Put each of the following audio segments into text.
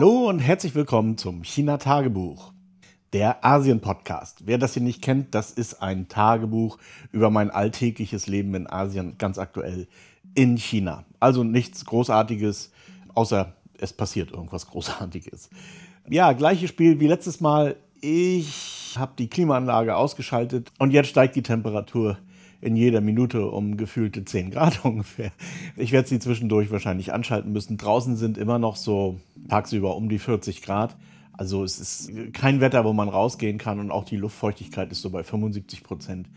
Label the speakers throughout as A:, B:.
A: Hallo und herzlich willkommen zum China-Tagebuch, der Asien-Podcast. Wer das hier nicht kennt, das ist ein Tagebuch über mein alltägliches Leben in Asien, ganz aktuell in China. Also nichts Großartiges, außer es passiert irgendwas Großartiges. Ja, gleiches Spiel wie letztes Mal. Ich habe die Klimaanlage ausgeschaltet und jetzt steigt die Temperatur in jeder Minute um gefühlte 10 Grad ungefähr. Ich werde sie zwischendurch wahrscheinlich anschalten müssen. Draußen sind immer noch so tagsüber um die 40 Grad. Also es ist kein Wetter, wo man rausgehen kann und auch die Luftfeuchtigkeit ist so bei 75 Prozent.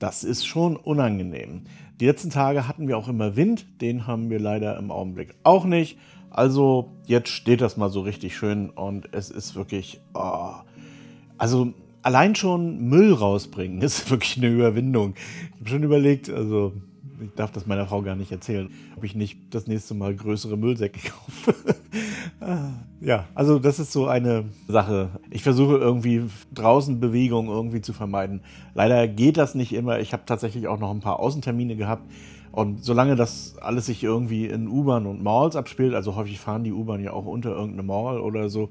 A: Das ist schon unangenehm. Die letzten Tage hatten wir auch immer Wind, den haben wir leider im Augenblick auch nicht. Also jetzt steht das mal so richtig schön und es ist wirklich, oh, also allein schon Müll rausbringen ist wirklich eine Überwindung. Ich habe schon überlegt, also ich darf das meiner Frau gar nicht erzählen, ob ich nicht das nächste Mal größere Müllsäcke kaufe. ja, also das ist so eine Sache. Ich versuche irgendwie draußen Bewegung irgendwie zu vermeiden. Leider geht das nicht immer. Ich habe tatsächlich auch noch ein paar Außentermine gehabt. Und solange das alles sich irgendwie in U-Bahn und Malls abspielt, also häufig fahren die U-Bahn ja auch unter irgendeine Mall oder so,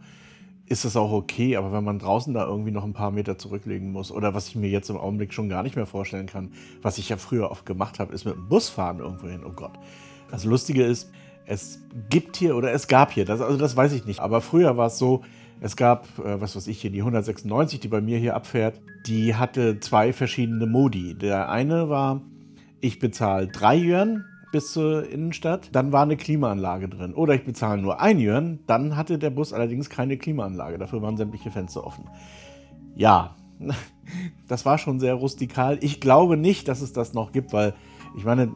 A: ist das auch okay, aber wenn man draußen da irgendwie noch ein paar Meter zurücklegen muss oder was ich mir jetzt im Augenblick schon gar nicht mehr vorstellen kann, was ich ja früher oft gemacht habe, ist mit dem Bus fahren irgendwo hin. Oh Gott. Das Lustige ist, es gibt hier oder es gab hier, das, also das weiß ich nicht, aber früher war es so, es gab, äh, was weiß ich hier, die 196, die bei mir hier abfährt, die hatte zwei verschiedene Modi. Der eine war, ich bezahle drei Yuan bis zur Innenstadt, dann war eine Klimaanlage drin. Oder ich bezahle nur ein Yuan, dann hatte der Bus allerdings keine Klimaanlage. Dafür waren sämtliche Fenster offen. Ja, das war schon sehr rustikal. Ich glaube nicht, dass es das noch gibt, weil ich meine,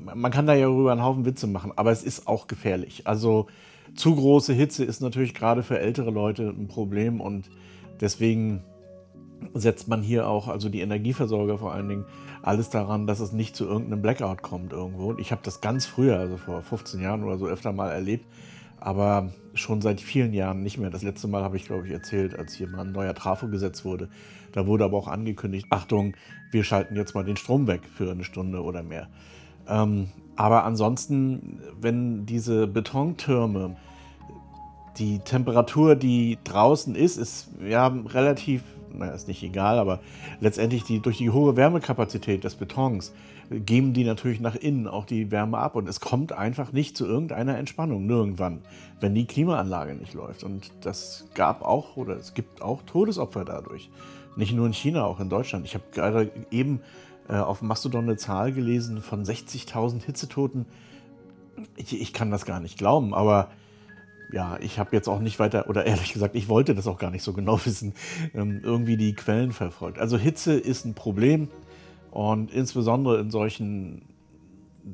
A: man kann da ja darüber einen Haufen Witze machen, aber es ist auch gefährlich. Also zu große Hitze ist natürlich gerade für ältere Leute ein Problem und deswegen setzt man hier auch, also die Energieversorger vor allen Dingen, alles daran, dass es nicht zu irgendeinem Blackout kommt irgendwo. Und ich habe das ganz früher, also vor 15 Jahren oder so, öfter mal erlebt, aber schon seit vielen Jahren nicht mehr. Das letzte Mal habe ich, glaube ich, erzählt, als hier mal ein neuer Trafo gesetzt wurde. Da wurde aber auch angekündigt, Achtung, wir schalten jetzt mal den Strom weg für eine Stunde oder mehr. Ähm, aber ansonsten, wenn diese Betontürme, die Temperatur, die draußen ist, ist ja relativ naja, ist nicht egal, aber letztendlich die, durch die hohe Wärmekapazität des Betons geben die natürlich nach innen auch die Wärme ab und es kommt einfach nicht zu irgendeiner Entspannung nirgendwann, wenn die Klimaanlage nicht läuft. Und das gab auch oder es gibt auch Todesopfer dadurch. Nicht nur in China, auch in Deutschland. Ich habe gerade eben äh, auf Mastodon eine Zahl gelesen von 60.000 Hitzetoten. Ich, ich kann das gar nicht glauben, aber ja, ich habe jetzt auch nicht weiter, oder ehrlich gesagt, ich wollte das auch gar nicht so genau wissen, ähm, irgendwie die Quellen verfolgt. Also Hitze ist ein Problem und insbesondere in solchen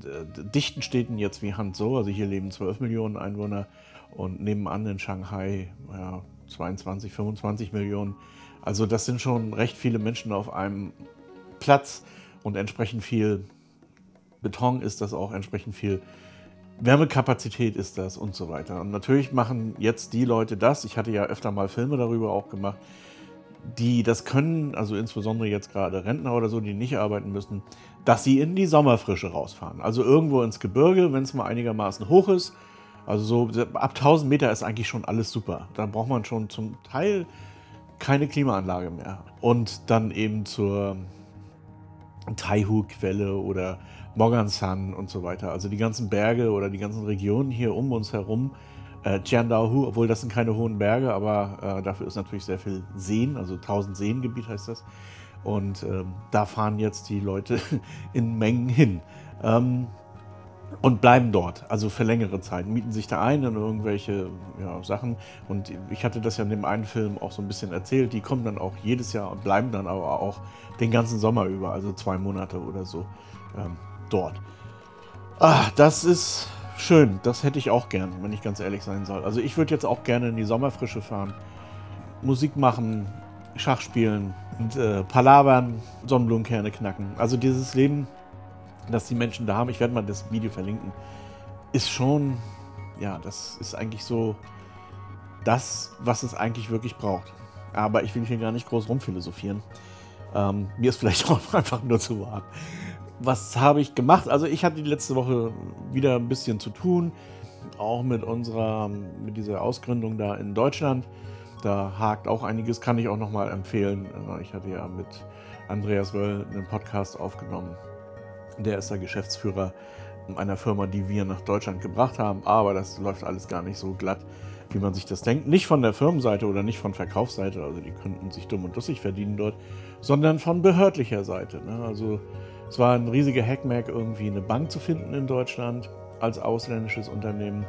A: äh, dichten Städten jetzt wie Hangzhou, also hier leben 12 Millionen Einwohner und nebenan in Shanghai ja, 22, 25 Millionen. Also das sind schon recht viele Menschen auf einem Platz und entsprechend viel Beton ist das auch, entsprechend viel Wärmekapazität ist das und so weiter. Und natürlich machen jetzt die Leute das, ich hatte ja öfter mal Filme darüber auch gemacht, die das können, also insbesondere jetzt gerade Rentner oder so, die nicht arbeiten müssen, dass sie in die Sommerfrische rausfahren. Also irgendwo ins Gebirge, wenn es mal einigermaßen hoch ist. Also so ab 1000 Meter ist eigentlich schon alles super. Da braucht man schon zum Teil keine Klimaanlage mehr. Und dann eben zur Taihu-Quelle oder Mogansan und so weiter. Also die ganzen Berge oder die ganzen Regionen hier um uns herum. Äh, Jiandaohu, obwohl das sind keine hohen Berge, aber äh, dafür ist natürlich sehr viel Seen, also 1000 Seengebiet heißt das. Und ähm, da fahren jetzt die Leute in Mengen hin. Ähm, und bleiben dort, also für längere Zeit, mieten sich da ein in irgendwelche ja, Sachen. Und ich hatte das ja in dem einen Film auch so ein bisschen erzählt. Die kommen dann auch jedes Jahr und bleiben dann aber auch den ganzen Sommer über, also zwei Monate oder so ähm, dort. Ah, das ist schön. Das hätte ich auch gern, wenn ich ganz ehrlich sein soll. Also ich würde jetzt auch gerne in die Sommerfrische fahren, Musik machen, Schach spielen und äh, palavern, Sonnenblumenkerne knacken. Also dieses Leben dass die Menschen da haben, ich werde mal das Video verlinken, ist schon, ja, das ist eigentlich so das, was es eigentlich wirklich braucht. Aber ich will hier gar nicht groß rumphilosophieren. Ähm, mir ist vielleicht auch einfach nur zu warm. Was habe ich gemacht? Also ich hatte die letzte Woche wieder ein bisschen zu tun. auch mit unserer, mit dieser Ausgründung da in Deutschland. Da hakt auch einiges, kann ich auch nochmal empfehlen. Ich hatte ja mit Andreas Wöll einen Podcast aufgenommen. Der ist der Geschäftsführer einer Firma, die wir nach Deutschland gebracht haben. Aber das läuft alles gar nicht so glatt, wie man sich das denkt. Nicht von der Firmenseite oder nicht von Verkaufsseite, also die könnten sich dumm und lustig verdienen dort, sondern von behördlicher Seite. Ne? Also es war ein riesiger Hackmack, irgendwie eine Bank zu finden in Deutschland als ausländisches Unternehmen.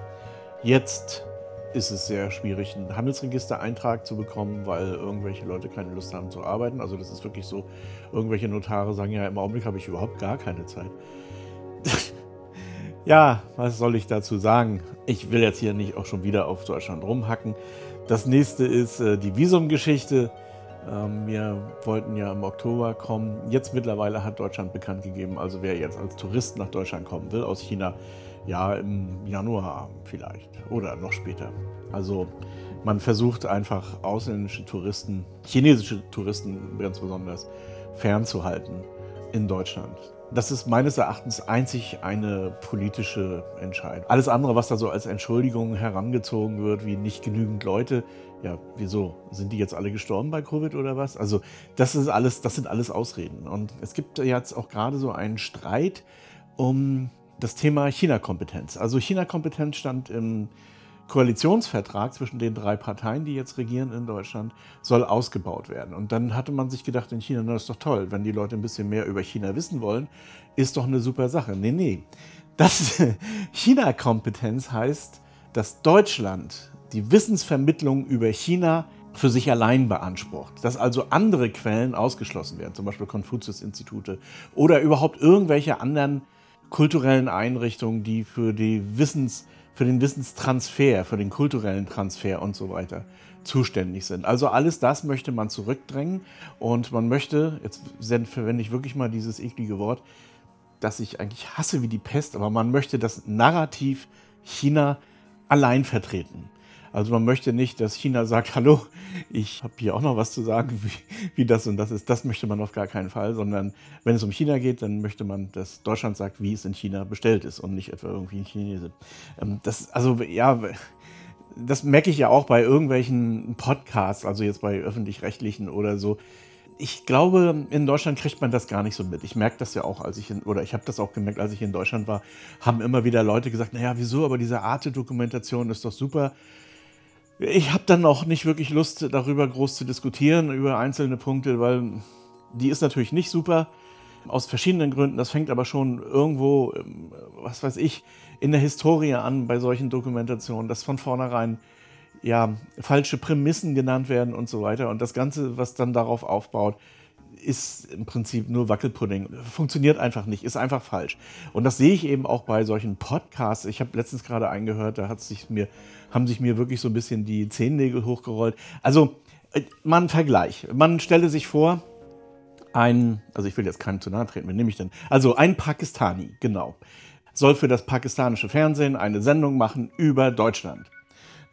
A: Jetzt ist es sehr schwierig, einen Handelsregistereintrag zu bekommen, weil irgendwelche Leute keine Lust haben zu arbeiten. Also das ist wirklich so, irgendwelche Notare sagen ja, im Augenblick habe ich überhaupt gar keine Zeit. ja, was soll ich dazu sagen? Ich will jetzt hier nicht auch schon wieder auf Deutschland rumhacken. Das nächste ist äh, die Visumgeschichte. Ähm, wir wollten ja im Oktober kommen. Jetzt mittlerweile hat Deutschland bekannt gegeben, also wer jetzt als Tourist nach Deutschland kommen will aus China, ja im Januar vielleicht oder noch später. Also man versucht einfach ausländische Touristen, chinesische Touristen ganz besonders, fernzuhalten in Deutschland. Das ist meines Erachtens einzig eine politische Entscheidung. Alles andere, was da so als Entschuldigung herangezogen wird, wie nicht genügend Leute, ja, wieso? Sind die jetzt alle gestorben bei Covid oder was? Also, das ist alles, das sind alles Ausreden. Und es gibt jetzt auch gerade so einen Streit um das Thema China-Kompetenz. Also China-Kompetenz stand im Koalitionsvertrag zwischen den drei Parteien, die jetzt regieren in Deutschland, soll ausgebaut werden. Und dann hatte man sich gedacht in China, na, das ist doch toll, wenn die Leute ein bisschen mehr über China wissen wollen, ist doch eine super Sache. Nee, nee. China-Kompetenz heißt, dass Deutschland die Wissensvermittlung über China für sich allein beansprucht, dass also andere Quellen ausgeschlossen werden, zum Beispiel Konfuzius-Institute oder überhaupt irgendwelche anderen kulturellen Einrichtungen, die für die Wissens für den Wissenstransfer, für den kulturellen Transfer und so weiter zuständig sind. Also alles das möchte man zurückdrängen und man möchte, jetzt verwende ich wirklich mal dieses eklige Wort, das ich eigentlich hasse wie die Pest, aber man möchte das Narrativ China allein vertreten. Also man möchte nicht, dass China sagt, hallo, ich habe hier auch noch was zu sagen, wie, wie, das und das ist. Das möchte man auf gar keinen Fall, sondern wenn es um China geht, dann möchte man, dass Deutschland sagt, wie es in China bestellt ist und nicht etwa irgendwie in Chinesen. Ähm, das, also ja, das merke ich ja auch bei irgendwelchen Podcasts, also jetzt bei öffentlich-rechtlichen oder so. Ich glaube, in Deutschland kriegt man das gar nicht so mit. Ich merke das ja auch, als ich in, oder ich habe das auch gemerkt, als ich in Deutschland war, haben immer wieder Leute gesagt, naja, wieso, aber diese Arte-Dokumentation ist doch super. Ich habe dann auch nicht wirklich Lust, darüber groß zu diskutieren, über einzelne Punkte, weil die ist natürlich nicht super. Aus verschiedenen Gründen. Das fängt aber schon irgendwo, ähm, was weiß ich, in der Historie an bei solchen Dokumentationen, dass von vornherein ja, falsche Prämissen genannt werden und so weiter. Und das Ganze, was dann darauf aufbaut, ist im Prinzip nur Wackelpudding. Funktioniert einfach nicht, ist einfach falsch. Und das sehe ich eben auch bei solchen Podcasts. Ich habe letztens gerade eingehört, da hat sich mir, haben sich mir wirklich so ein bisschen die Zehennägel hochgerollt. Also, äh, man Vergleich. Man stelle sich vor, ein, also ich will jetzt keinem zu nahe treten, wen nehme ich denn? Also ein Pakistani, genau, soll für das pakistanische Fernsehen eine Sendung machen über Deutschland.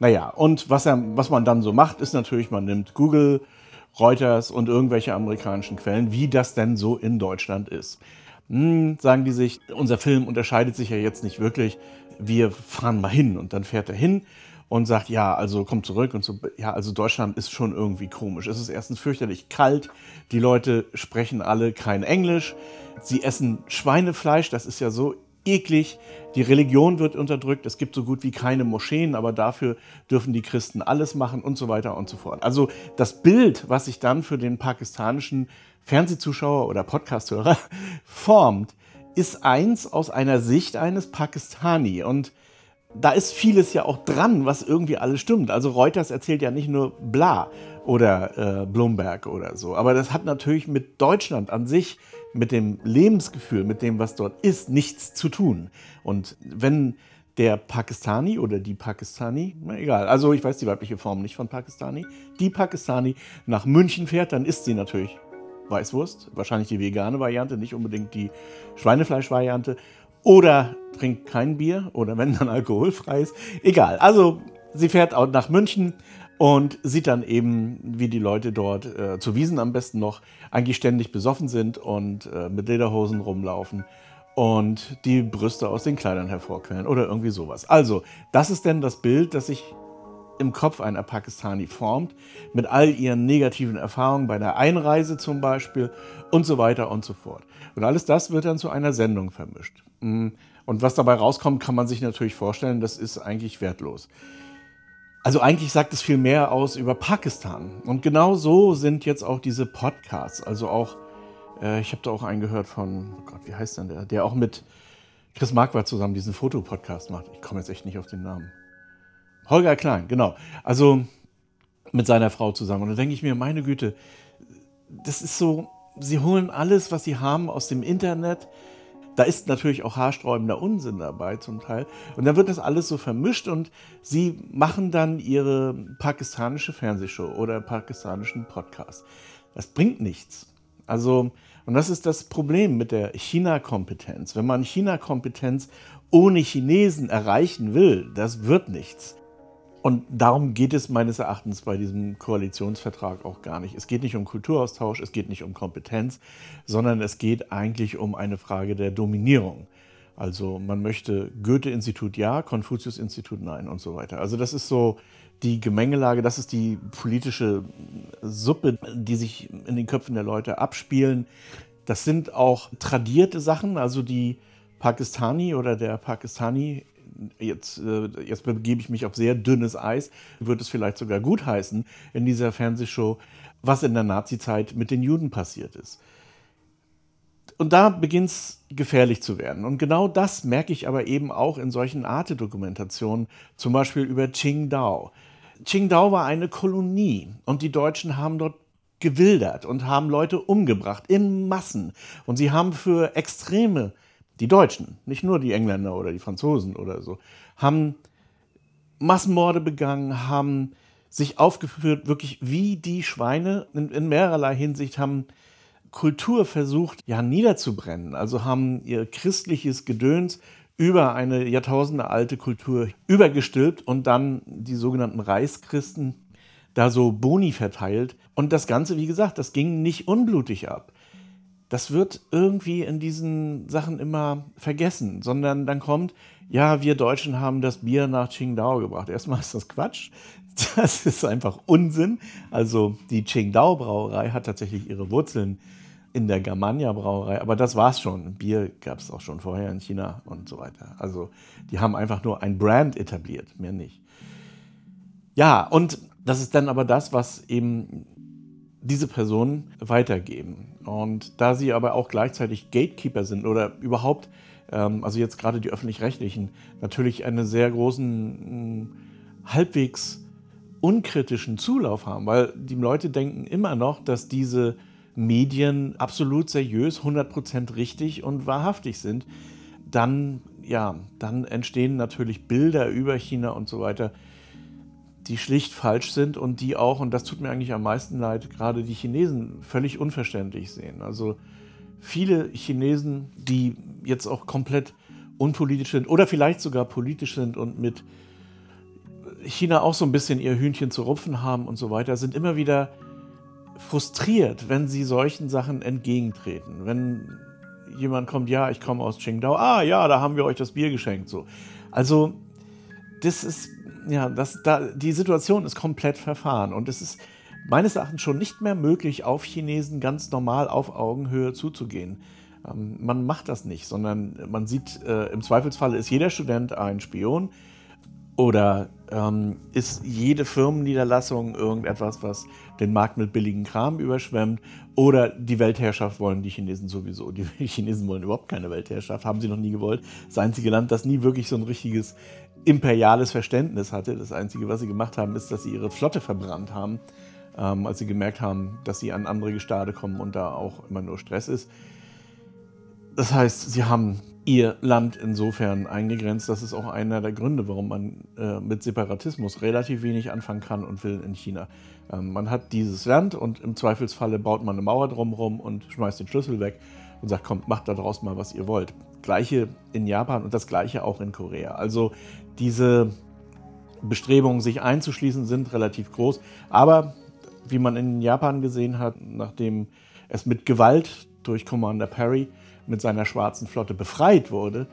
A: Naja, und was, er, was man dann so macht, ist natürlich, man nimmt Google, Reuters und irgendwelche amerikanischen Quellen, wie das denn so in Deutschland ist. Hm, sagen die sich, unser Film unterscheidet sich ja jetzt nicht wirklich. Wir fahren mal hin und dann fährt er hin und sagt, ja, also kommt zurück und so, ja, also Deutschland ist schon irgendwie komisch. Es ist erstens fürchterlich kalt, die Leute sprechen alle kein Englisch, sie essen Schweinefleisch, das ist ja so eklig. Die Religion wird unterdrückt. Es gibt so gut wie keine Moscheen, aber dafür dürfen die Christen alles machen und so weiter und so fort. Also das Bild, was sich dann für den pakistanischen Fernsehzuschauer oder Podcasthörer formt, ist eins aus einer Sicht eines Pakistani. Und da ist vieles ja auch dran, was irgendwie alles stimmt. Also Reuters erzählt ja nicht nur bla oder äh, Bloomberg oder so, aber das hat natürlich mit Deutschland an sich mit dem Lebensgefühl, mit dem, was dort ist, nichts zu tun. Und wenn der Pakistani oder die Pakistani, na egal, also ich weiß die weibliche Form nicht von Pakistani, die Pakistani nach München fährt, dann isst sie natürlich Weißwurst, wahrscheinlich die vegane Variante, nicht unbedingt die Schweinefleisch-Variante, oder trinkt kein Bier oder wenn dann alkoholfreies, egal. Also sie fährt auch nach München und sieht dann eben, wie die Leute dort äh, zu Wiesen am besten noch eigentlich ständig besoffen sind und äh, mit Lederhosen rumlaufen und die Brüste aus den Kleidern hervorquellen oder irgendwie sowas. Also, das ist denn das Bild, das sich im Kopf einer Pakistani formt, mit all ihren negativen Erfahrungen bei der Einreise zum Beispiel und so weiter und so fort. Und alles das wird dann zu einer Sendung vermischt. Mm. Und was dabei rauskommt, kann man sich natürlich vorstellen, das ist eigentlich wertlos. Also eigentlich sagt es viel mehr aus über Pakistan. Und genau so sind jetzt auch diese Podcasts. Also auch, äh, ich habe da auch einen gehört von, oh Gott, wie heißt denn der? Der auch mit Chris Marquardt zusammen diesen Fotopodcast macht. Ich komme jetzt echt nicht auf den Namen. Holger Klein, genau. Also mit seiner Frau zusammen. Und da denke ich mir, meine Güte, das ist so, sie holen alles, was sie haben aus dem Internet, da ist natürlich auch haarsträubender Unsinn dabei zum Teil. Und dann wird das alles so vermischt und sie machen dann ihre pakistanische Fernsehshow oder pakistanischen Podcast. Das bringt nichts. Also, und das ist das Problem mit der China-Kompetenz. Wenn man China-Kompetenz ohne Chinesen erreichen will, das wird nichts. Und darum geht es meines Erachtens bei diesem Koalitionsvertrag auch gar nicht. Es geht nicht um Kulturaustausch, es geht nicht um Kompetenz, sondern es geht eigentlich um eine Frage der Dominierung. Also man möchte Goethe-Institut ja, Konfuzius-Institut nein und so weiter. Also das ist so die Gemengelage, das ist die politische Suppe, die sich in den Köpfen der Leute abspielen. Das sind auch tradierte Sachen, also die Pakistani oder der Pakistani jetzt, äh, jetzt begebe ich mich auf sehr dünnes Eis, wird es vielleicht sogar gutheißen in dieser Fernsehshow, was in der Nazizeit mit den Juden passiert ist. Und da beginnt es gefährlich zu werden. Und genau das merke ich aber eben auch in solchen Arte-Dokumentationen, zum Beispiel über Qingdao. Qingdao war eine Kolonie und die Deutschen haben dort gewildert und haben Leute umgebracht in Massen. Und sie haben für extreme die Deutschen, nicht nur die Engländer oder die Franzosen oder so, haben Massenmorde begangen, haben sich aufgeführt, wirklich wie die Schweine in, in mehrerlei Hinsicht, haben Kultur versucht, ja, niederzubrennen. Also haben ihr christliches Gedöns über eine Jahrtausende alte Kultur übergestülpt und dann die sogenannten Reichschristen da so Boni verteilt. Und das Ganze, wie gesagt, das ging nicht unblutig ab das wird irgendwie in diesen Sachen immer vergessen, sondern dann kommt, ja, wir Deutschen haben das Bier nach Qingdao gebracht. Erstmal ist das Quatsch. Das ist einfach Unsinn. Also die Qingdao Brauerei hat tatsächlich ihre Wurzeln in der Germania Brauerei, aber das war's schon. Bier gab es auch schon vorher in China und so weiter. Also die haben einfach nur ein Brand etabliert, mehr nicht. Ja, und das ist dann aber das, was eben diese Personen weitergeben. Und da sie aber auch gleichzeitig Gatekeeper sind oder überhaupt, ähm, also jetzt gerade die öffentlich-rechtlichen, natürlich einen sehr großen, mh, halbwegs unkritischen Zulauf haben, weil die Leute denken immer noch, dass diese Medien absolut seriös, 100% richtig und wahrhaftig sind, dann, ja, dann entstehen natürlich Bilder über China und so weiter, die schlicht falsch sind und die auch, und das tut mir eigentlich am meisten leid, gerade die Chinesen völlig unverständlich sehen. Also viele Chinesen, die jetzt auch komplett unpolitisch sind oder vielleicht sogar politisch sind und mit China auch so ein bisschen ihr Hühnchen zu rupfen haben und so weiter, sind immer wieder frustriert, wenn sie solchen Sachen entgegentreten. Wenn jemand kommt, ja, ich komme aus Qingdao, ah ja, da haben wir euch das Bier geschenkt. So. Also, das ist ja, das, da, die Situation ist komplett verfahren und es ist meines Erachtens schon nicht mehr möglich, auf Chinesen ganz normal auf Augenhöhe zuzugehen. Ähm, man macht das nicht, sondern man sieht, äh, im Zweifelsfall ist jeder Student ein Spion oder ähm, ist jede Firmenniederlassung irgendetwas, was den Markt mit billigen Kram überschwemmt oder die Weltherrschaft wollen die Chinesen sowieso. Die Chinesen wollen überhaupt keine Weltherrschaft, haben sie noch nie gewollt. Das einzige Land, das nie wirklich so ein richtiges imperiales Verständnis hatte. Das Einzige, was sie gemacht haben, ist, dass sie ihre Flotte verbrannt haben, ähm, als sie gemerkt haben, dass sie an andere Gestade kommen und da auch immer nur Stress ist. Das heißt, sie haben ihr Land insofern eingegrenzt. Das ist auch einer der Gründe, warum man äh, mit Separatismus relativ wenig anfangen kann und will in China. Ähm, man hat dieses Land und im Zweifelsfalle baut man eine Mauer drumherum und schmeißt den Schlüssel weg und sagt, kommt, macht da draußen mal, was ihr wollt. Gleiche in Japan und das gleiche auch in Korea. Also diese Bestrebungen, sich einzuschließen, sind relativ groß. Aber wie man in Japan gesehen hat, nachdem es mit Gewalt durch Commander Perry mit seiner schwarzen Flotte befreit wurde,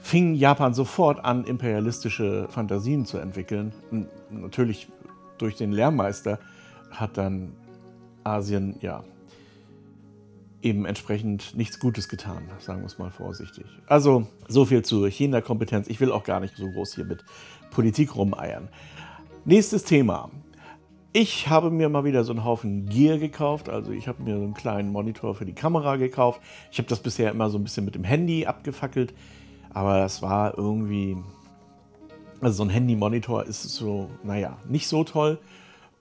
A: fing Japan sofort an, imperialistische Fantasien zu entwickeln. Und natürlich durch den Lehrmeister hat dann Asien ja eben entsprechend nichts Gutes getan, sagen wir es mal vorsichtig. Also so viel zur China-Kompetenz. Ich will auch gar nicht so groß hier mit Politik rumeiern. Nächstes Thema. Ich habe mir mal wieder so einen Haufen Gear gekauft. Also ich habe mir so einen kleinen Monitor für die Kamera gekauft. Ich habe das bisher immer so ein bisschen mit dem Handy abgefackelt. Aber das war irgendwie... Also so ein Handy-Monitor ist so, naja, nicht so toll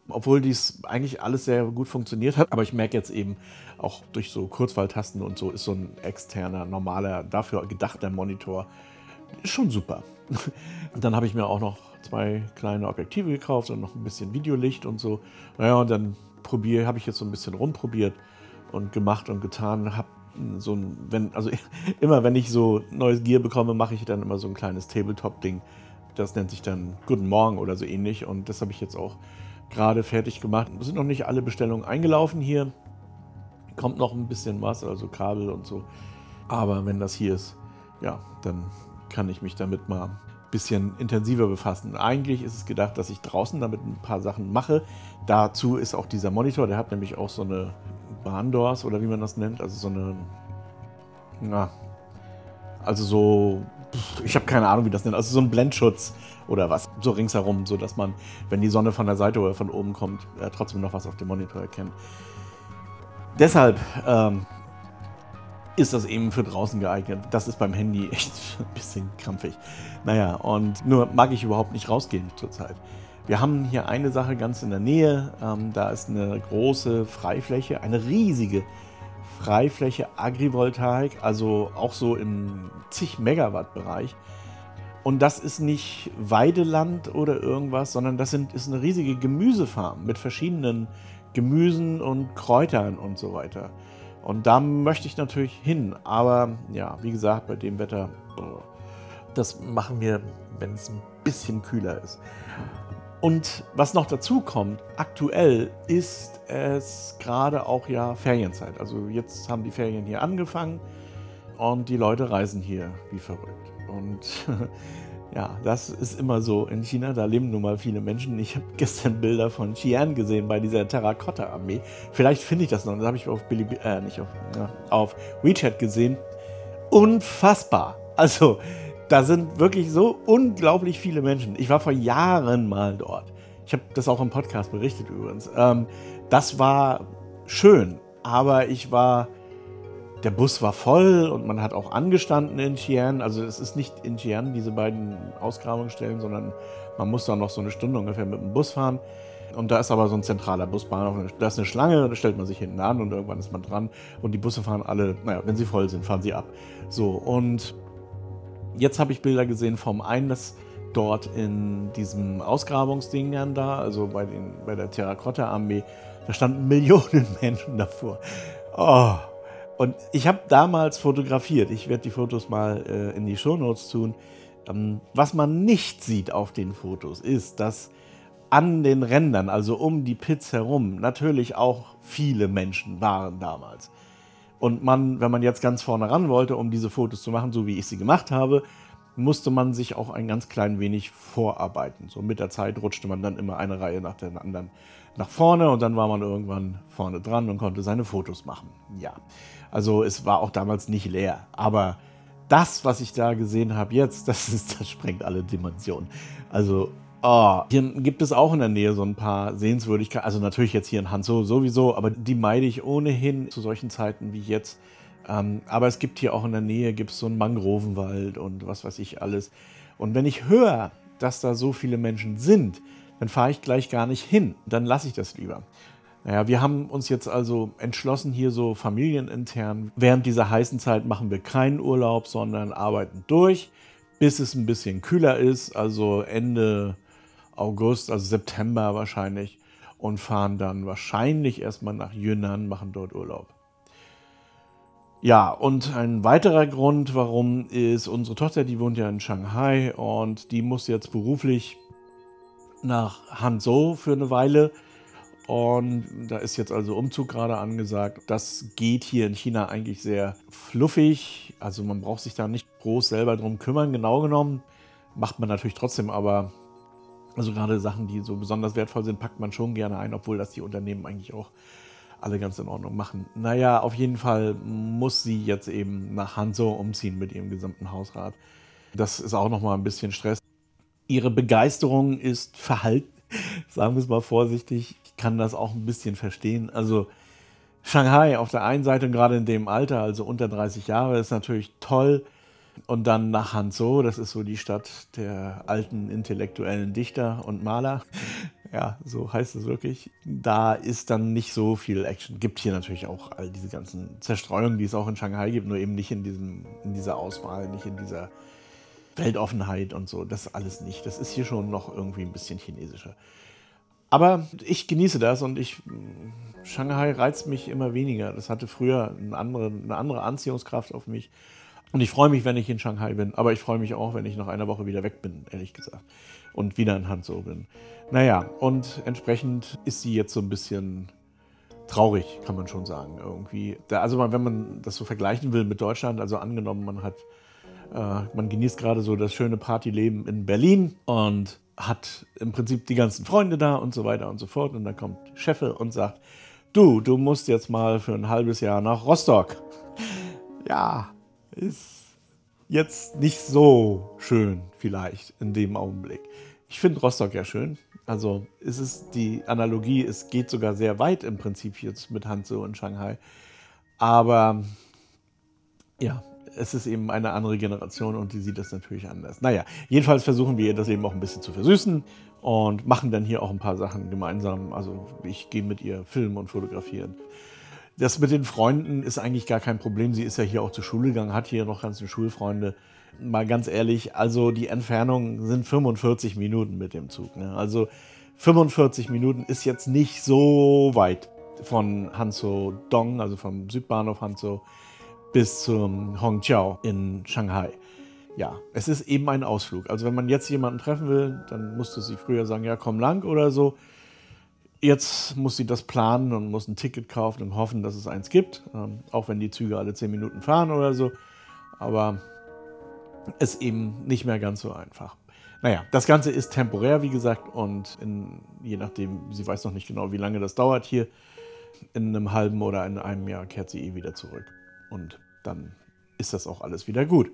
A: obwohl dies eigentlich alles sehr gut funktioniert hat. Aber ich merke jetzt eben auch durch so Kurzwahltasten und so ist so ein externer, normaler, dafür gedachter Monitor schon super. dann habe ich mir auch noch zwei kleine Objektive gekauft und noch ein bisschen Videolicht und so. Naja, und dann habe ich jetzt so ein bisschen rumprobiert und gemacht und getan. Habe so ein, wenn, also immer wenn ich so neues Gear bekomme, mache ich dann immer so ein kleines Tabletop-Ding. Das nennt sich dann Guten Morgen oder so ähnlich. Und das habe ich jetzt auch gerade fertig gemacht. Es sind noch nicht alle Bestellungen eingelaufen hier. Kommt noch ein bisschen was, also Kabel und so. Aber wenn das hier ist, ja, dann kann ich mich damit mal ein bisschen intensiver befassen. Eigentlich ist es gedacht, dass ich draußen damit ein paar Sachen mache. Dazu ist auch dieser Monitor, der hat nämlich auch so eine Barndoors oder wie man das nennt, also so eine, na, also so, ich habe keine Ahnung, wie das nennt, also so ein Blendschutz oder was, so ringsherum, so dass man, wenn die Sonne von der Seite oder von oben kommt, äh, trotzdem noch was auf dem Monitor erkennt. Deshalb ähm, ist das eben für draußen geeignet. Das ist beim Handy echt ein bisschen krampfig. Naja, und nur mag ich überhaupt nicht rausgehen zurzeit. Wir haben hier eine Sache ganz in der Nähe. Ähm, da ist eine große Freifläche, eine riesige Freifläche Agrivoltaik, also auch so im zig Megawatt Bereich. Und das ist nicht Weideland oder irgendwas, sondern das sind, ist eine riesige Gemüsefarm mit verschiedenen Gemüsen und Kräutern und so weiter. Und da möchte ich natürlich hin. Aber ja, wie gesagt, bei dem Wetter, das machen wir, wenn es ein bisschen kühler ist. Und was noch dazu kommt, aktuell ist es gerade auch ja Ferienzeit. Also jetzt haben die Ferien hier angefangen und die Leute reisen hier wie verrückt. Und ja, das ist immer so in China, da leben nun mal viele Menschen. Ich habe gestern Bilder von Xi'an gesehen bei dieser Terrakotta-Armee. Vielleicht finde ich das noch, das habe ich auf, Billy, äh, nicht auf, ja, auf WeChat gesehen. Unfassbar. Also, da sind wirklich so unglaublich viele Menschen. Ich war vor Jahren mal dort. Ich habe das auch im Podcast berichtet übrigens. Ähm, das war schön, aber ich war der Bus war voll und man hat auch angestanden in Xi'an. Also es ist nicht in Xi'an diese beiden Ausgrabungsstellen, sondern man muss da noch so eine Stunde ungefähr mit dem Bus fahren. Und da ist aber so ein zentraler Busbahnhof. Da ist eine Schlange, da stellt man sich hinten an und irgendwann ist man dran. Und die Busse fahren alle, naja, wenn sie voll sind, fahren sie ab. So, und jetzt habe ich Bilder gesehen vom einen, das dort in diesem Ausgrabungsding da, also bei, den, bei der Terrakotta-Armee, da standen Millionen Menschen davor. Oh, und ich habe damals fotografiert, ich werde die Fotos mal äh, in die Shownotes tun. Ähm, was man nicht sieht auf den Fotos ist, dass an den Rändern, also um die Pits herum, natürlich auch viele Menschen waren damals. Und man, wenn man jetzt ganz vorne ran wollte, um diese Fotos zu machen, so wie ich sie gemacht habe, musste man sich auch ein ganz klein wenig vorarbeiten. So mit der Zeit rutschte man dann immer eine Reihe nach der anderen nach vorne und dann war man irgendwann vorne dran und konnte seine Fotos machen. Ja, also es war auch damals nicht leer, aber das, was ich da gesehen habe jetzt, das, ist, das sprengt alle Dimensionen. Also oh, hier gibt es auch in der Nähe so ein paar Sehenswürdigkeiten. Also natürlich jetzt hier in Hanzo sowieso, aber die meide ich ohnehin zu solchen Zeiten wie jetzt. Ähm, aber es gibt hier auch in der Nähe gibt's so einen Mangrovenwald und was weiß ich alles. Und wenn ich höre, dass da so viele Menschen sind, dann fahre ich gleich gar nicht hin. Dann lasse ich das lieber. Naja, wir haben uns jetzt also entschlossen, hier so familienintern, während dieser heißen Zeit machen wir keinen Urlaub, sondern arbeiten durch, bis es ein bisschen kühler ist, also Ende August, also September wahrscheinlich, und fahren dann wahrscheinlich erstmal nach Yunnan, machen dort Urlaub. Ja, und ein weiterer Grund, warum ist unsere Tochter, die wohnt ja in Shanghai und die muss jetzt beruflich nach Hanzhou für eine Weile. Und da ist jetzt also Umzug gerade angesagt. Das geht hier in China eigentlich sehr fluffig. Also man braucht sich da nicht groß selber drum kümmern. Genau genommen macht man natürlich trotzdem, aber also gerade Sachen, die so besonders wertvoll sind, packt man schon gerne ein, obwohl das die Unternehmen eigentlich auch alle ganz in Ordnung machen. Naja, auf jeden Fall muss sie jetzt eben nach Hanzhou umziehen mit ihrem gesamten Hausrat. Das ist auch nochmal ein bisschen Stress. Ihre Begeisterung ist verhalten, sagen wir es mal vorsichtig. Ich kann das auch ein bisschen verstehen. Also Shanghai auf der einen Seite, gerade in dem Alter, also unter 30 Jahre, ist natürlich toll. Und dann nach Hanzhou, das ist so die Stadt der alten intellektuellen Dichter und Maler. Ja, so heißt es wirklich. Da ist dann nicht so viel Action. Gibt hier natürlich auch all diese ganzen Zerstreuungen, die es auch in Shanghai gibt, nur eben nicht in, diesem, in dieser Auswahl, nicht in dieser Weltoffenheit und so. Das alles nicht. Das ist hier schon noch irgendwie ein bisschen chinesischer. Aber ich genieße das und ich. Shanghai reizt mich immer weniger. Das hatte früher eine andere, eine andere Anziehungskraft auf mich. Und ich freue mich, wenn ich in Shanghai bin, aber ich freue mich auch, wenn ich nach einer Woche wieder weg bin, ehrlich gesagt. Und wieder in Hanzhou bin. Naja, und entsprechend ist sie jetzt so ein bisschen traurig, kann man schon sagen, irgendwie. Also wenn man das so vergleichen will mit Deutschland, also angenommen, man hat, man genießt gerade so das schöne Partyleben in Berlin und hat im Prinzip die ganzen Freunde da und so weiter und so fort. Und dann kommt Cheffe und sagt, du, du musst jetzt mal für ein halbes Jahr nach Rostock. Ja, ist jetzt nicht so schön vielleicht in dem Augenblick. Ich finde Rostock ja schön. Also ist es die Analogie, es geht sogar sehr weit im Prinzip jetzt mit Hanzhou und Shanghai. Aber ja, es ist eben eine andere Generation und die sieht das natürlich anders. Naja, jedenfalls versuchen wir das eben auch ein bisschen zu versüßen und machen dann hier auch ein paar Sachen gemeinsam. Also ich gehe mit ihr filmen und fotografieren. Das mit den Freunden ist eigentlich gar kein Problem. Sie ist ja hier auch zur Schule gegangen, hat hier noch ganze Schulfreunde. Mal ganz ehrlich, also die Entfernung sind 45 Minuten mit dem Zug. Ne? Also 45 Minuten ist jetzt nicht so weit von Hanzhou Dong, also vom Südbahnhof Hanzhou, bis zum Hongqiao in Shanghai. Ja, es ist eben ein Ausflug. Also wenn man jetzt jemanden treffen will, dann musste sie früher sagen, ja, komm lang oder so. Jetzt muss sie das planen und muss ein Ticket kaufen und hoffen, dass es eins gibt, ähm, auch wenn die Züge alle 10 Minuten fahren oder so. Aber ist eben nicht mehr ganz so einfach. Naja, das Ganze ist temporär, wie gesagt, und in, je nachdem, sie weiß noch nicht genau, wie lange das dauert hier, in einem halben oder in einem Jahr kehrt sie eh wieder zurück. Und dann ist das auch alles wieder gut.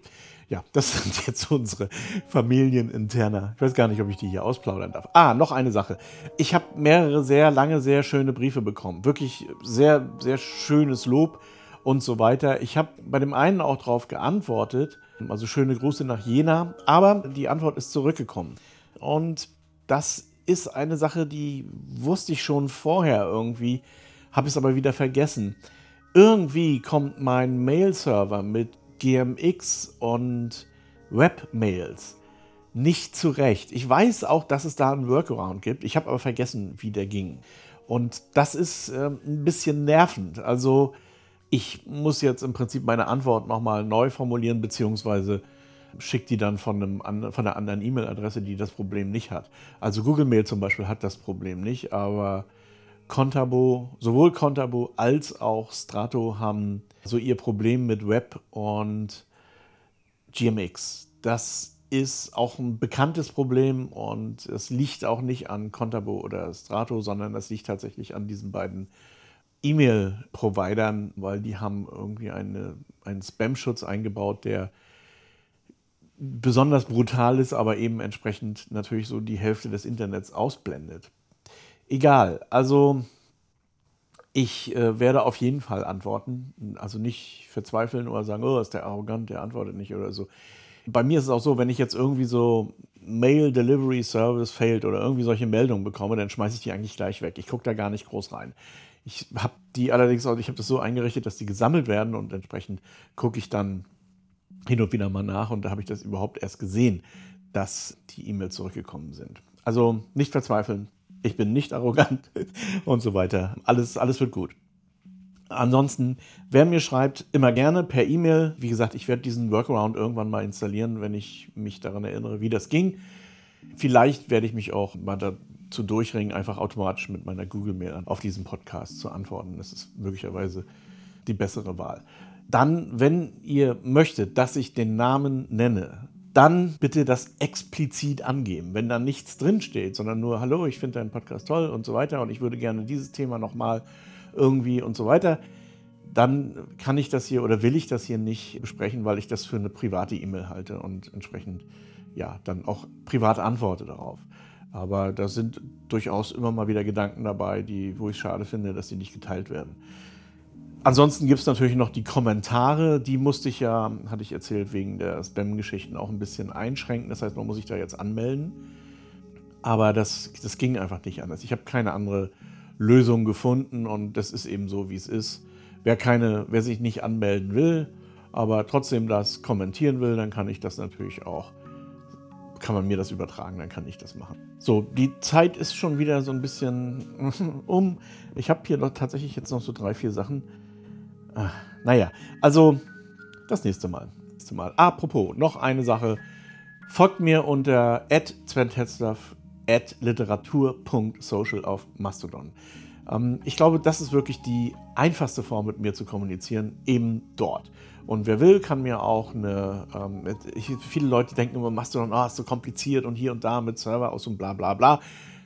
A: Ja, das sind jetzt unsere familieninterner. Ich weiß gar nicht, ob ich die hier ausplaudern darf. Ah, noch eine Sache. Ich habe mehrere sehr lange, sehr schöne Briefe bekommen. Wirklich sehr, sehr schönes Lob und so weiter. Ich habe bei dem einen auch darauf geantwortet. Also schöne Grüße nach Jena. Aber die Antwort ist zurückgekommen. Und das ist eine Sache, die wusste ich schon vorher irgendwie, habe es aber wieder vergessen. Irgendwie kommt mein Mail-Server mit GMX und Webmails nicht zurecht. Ich weiß auch, dass es da einen Workaround gibt. Ich habe aber vergessen, wie der ging. Und das ist äh, ein bisschen nervend. Also ich muss jetzt im Prinzip meine Antwort nochmal neu formulieren, beziehungsweise schicke die dann von, einem, von einer anderen E-Mail-Adresse, die das Problem nicht hat. Also Google Mail zum Beispiel hat das Problem nicht, aber Contabo, sowohl Contabo als auch Strato haben so ihr Problem mit Web und GMX. Das ist auch ein bekanntes Problem und es liegt auch nicht an Contabo oder Strato, sondern es liegt tatsächlich an diesen beiden E-Mail-Providern, weil die haben irgendwie eine, einen Spam-Schutz eingebaut, der besonders brutal ist, aber eben entsprechend natürlich so die Hälfte des Internets ausblendet. Egal, also ich äh, werde auf jeden Fall antworten. Also nicht verzweifeln oder sagen, oh, ist der arrogant, der antwortet nicht oder so. Bei mir ist es auch so, wenn ich jetzt irgendwie so Mail Delivery Service failed oder irgendwie solche Meldungen bekomme, dann schmeiße ich die eigentlich gleich weg. Ich gucke da gar nicht groß rein. Ich habe die allerdings auch, ich habe das so eingerichtet, dass die gesammelt werden und entsprechend gucke ich dann hin und wieder mal nach und da habe ich das überhaupt erst gesehen, dass die E-Mails zurückgekommen sind. Also nicht verzweifeln, ich bin nicht arrogant und so weiter. Alles, alles wird gut. Ansonsten, wer mir schreibt, immer gerne per E-Mail. Wie gesagt, ich werde diesen Workaround irgendwann mal installieren, wenn ich mich daran erinnere, wie das ging. Vielleicht werde ich mich auch mal dazu durchringen, einfach automatisch mit meiner Google-Mail auf diesen Podcast zu antworten. Das ist möglicherweise die bessere Wahl. Dann, wenn ihr möchtet, dass ich den Namen nenne, dann bitte das explizit angeben. Wenn da nichts drinsteht, sondern nur, hallo, ich finde deinen Podcast toll und so weiter und ich würde gerne dieses Thema nochmal irgendwie und so weiter, dann kann ich das hier oder will ich das hier nicht besprechen, weil ich das für eine private E-Mail halte und entsprechend ja dann auch privat antworte darauf. Aber da sind durchaus immer mal wieder Gedanken dabei, die, wo ich schade finde, dass sie nicht geteilt werden. Ansonsten gibt es natürlich noch die Kommentare, die musste ich ja, hatte ich erzählt, wegen der Spam-Geschichten auch ein bisschen einschränken. Das heißt, man muss sich da jetzt anmelden. Aber das, das ging einfach nicht anders. Ich habe keine andere Lösung gefunden und das ist eben so, wie es ist. Wer, keine, wer sich nicht anmelden will, aber trotzdem das kommentieren will, dann kann ich das natürlich auch, kann man mir das übertragen, dann kann ich das machen. So, die Zeit ist schon wieder so ein bisschen um. Ich habe hier doch tatsächlich jetzt noch so drei, vier Sachen. Ach, naja, also das nächste Mal. Nächste Mal. Apropos, noch eine Sache. Folgt mir unter literatur.social auf Mastodon. Ähm, ich glaube, das ist wirklich die einfachste Form, mit mir zu kommunizieren, eben dort. Und wer will, kann mir auch eine. Ähm, ich, viele Leute denken immer, Mastodon, oh, ist so kompliziert und hier und da mit Server aus und bla bla bla.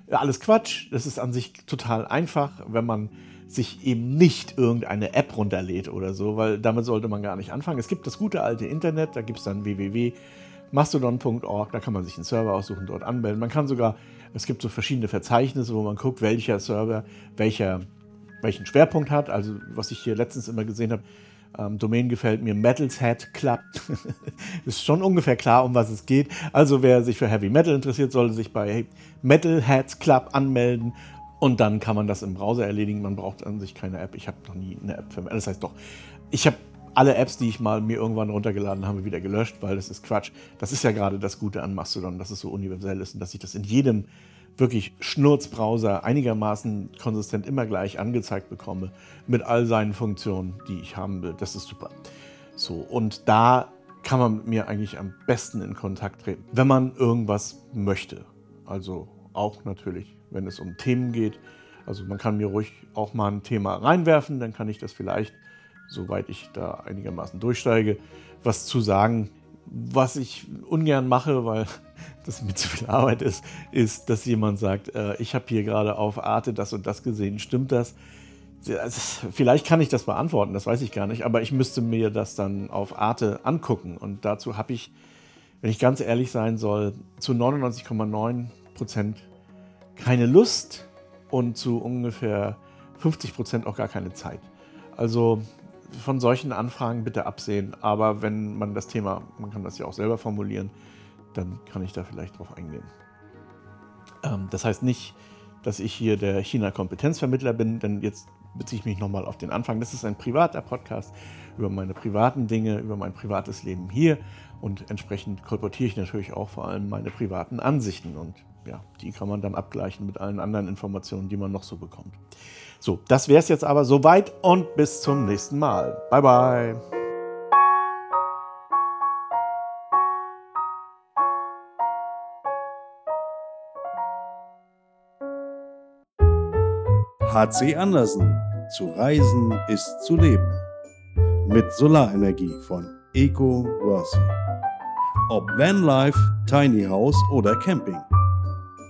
A: Alles Quatsch. Das ist an sich total einfach, wenn man sich eben nicht irgendeine App runterlädt oder so, weil damit sollte man gar nicht anfangen. Es gibt das gute alte Internet, da gibt es dann www.mastodon.org, da kann man sich einen Server aussuchen, dort anmelden. Man kann sogar es gibt so verschiedene Verzeichnisse, wo man guckt, welcher Server welcher, welchen Schwerpunkt hat. Also was ich hier letztens immer gesehen habe, ähm, Domain gefällt mir Metal's Head Club. ist schon ungefähr klar, um was es geht. Also wer sich für Heavy Metal interessiert, sollte sich bei Metalheads Club anmelden und dann kann man das im Browser erledigen. Man braucht an sich keine App. Ich habe noch nie eine App für Das heißt doch, ich habe alle Apps, die ich mal mir irgendwann runtergeladen habe, wieder gelöscht, weil das ist Quatsch. Das ist ja gerade das Gute an Mastodon, dass es so universell ist und dass ich das in jedem wirklich Schnurzbrowser einigermaßen konsistent immer gleich angezeigt bekomme mit all seinen Funktionen, die ich haben will. Das ist super. So, und da kann man mit mir eigentlich am besten in Kontakt treten, wenn man irgendwas möchte. Also auch natürlich, wenn es um Themen geht. Also man kann mir ruhig auch mal ein Thema reinwerfen, dann kann ich das vielleicht soweit ich da einigermaßen durchsteige, was zu sagen. Was ich ungern mache, weil das mir zu viel Arbeit ist, ist, dass jemand sagt, äh, ich habe hier gerade auf Arte das und das gesehen, stimmt das? Vielleicht kann ich das beantworten, das weiß ich gar nicht, aber ich müsste mir das dann auf Arte angucken. Und dazu habe ich, wenn ich ganz ehrlich sein soll, zu 99,9 Prozent keine Lust und zu ungefähr 50 Prozent auch gar keine Zeit. Also von solchen Anfragen bitte absehen. Aber wenn man das Thema, man kann das ja auch selber formulieren, dann kann ich da vielleicht drauf eingehen. Ähm, das heißt nicht, dass ich hier der China-Kompetenzvermittler bin, denn jetzt beziehe ich mich nochmal auf den Anfang. Das ist ein privater Podcast über meine privaten Dinge, über mein privates Leben hier und entsprechend kolportiere ich natürlich auch vor allem meine privaten Ansichten und ja, die kann man dann abgleichen mit allen anderen Informationen, die man noch so bekommt. So, das wäre es jetzt aber soweit und bis zum nächsten Mal. Bye bye.
B: HC Andersen. Zu reisen ist zu leben. Mit Solarenergie von Eco Worthy. Ob Vanlife, Tiny House oder Camping.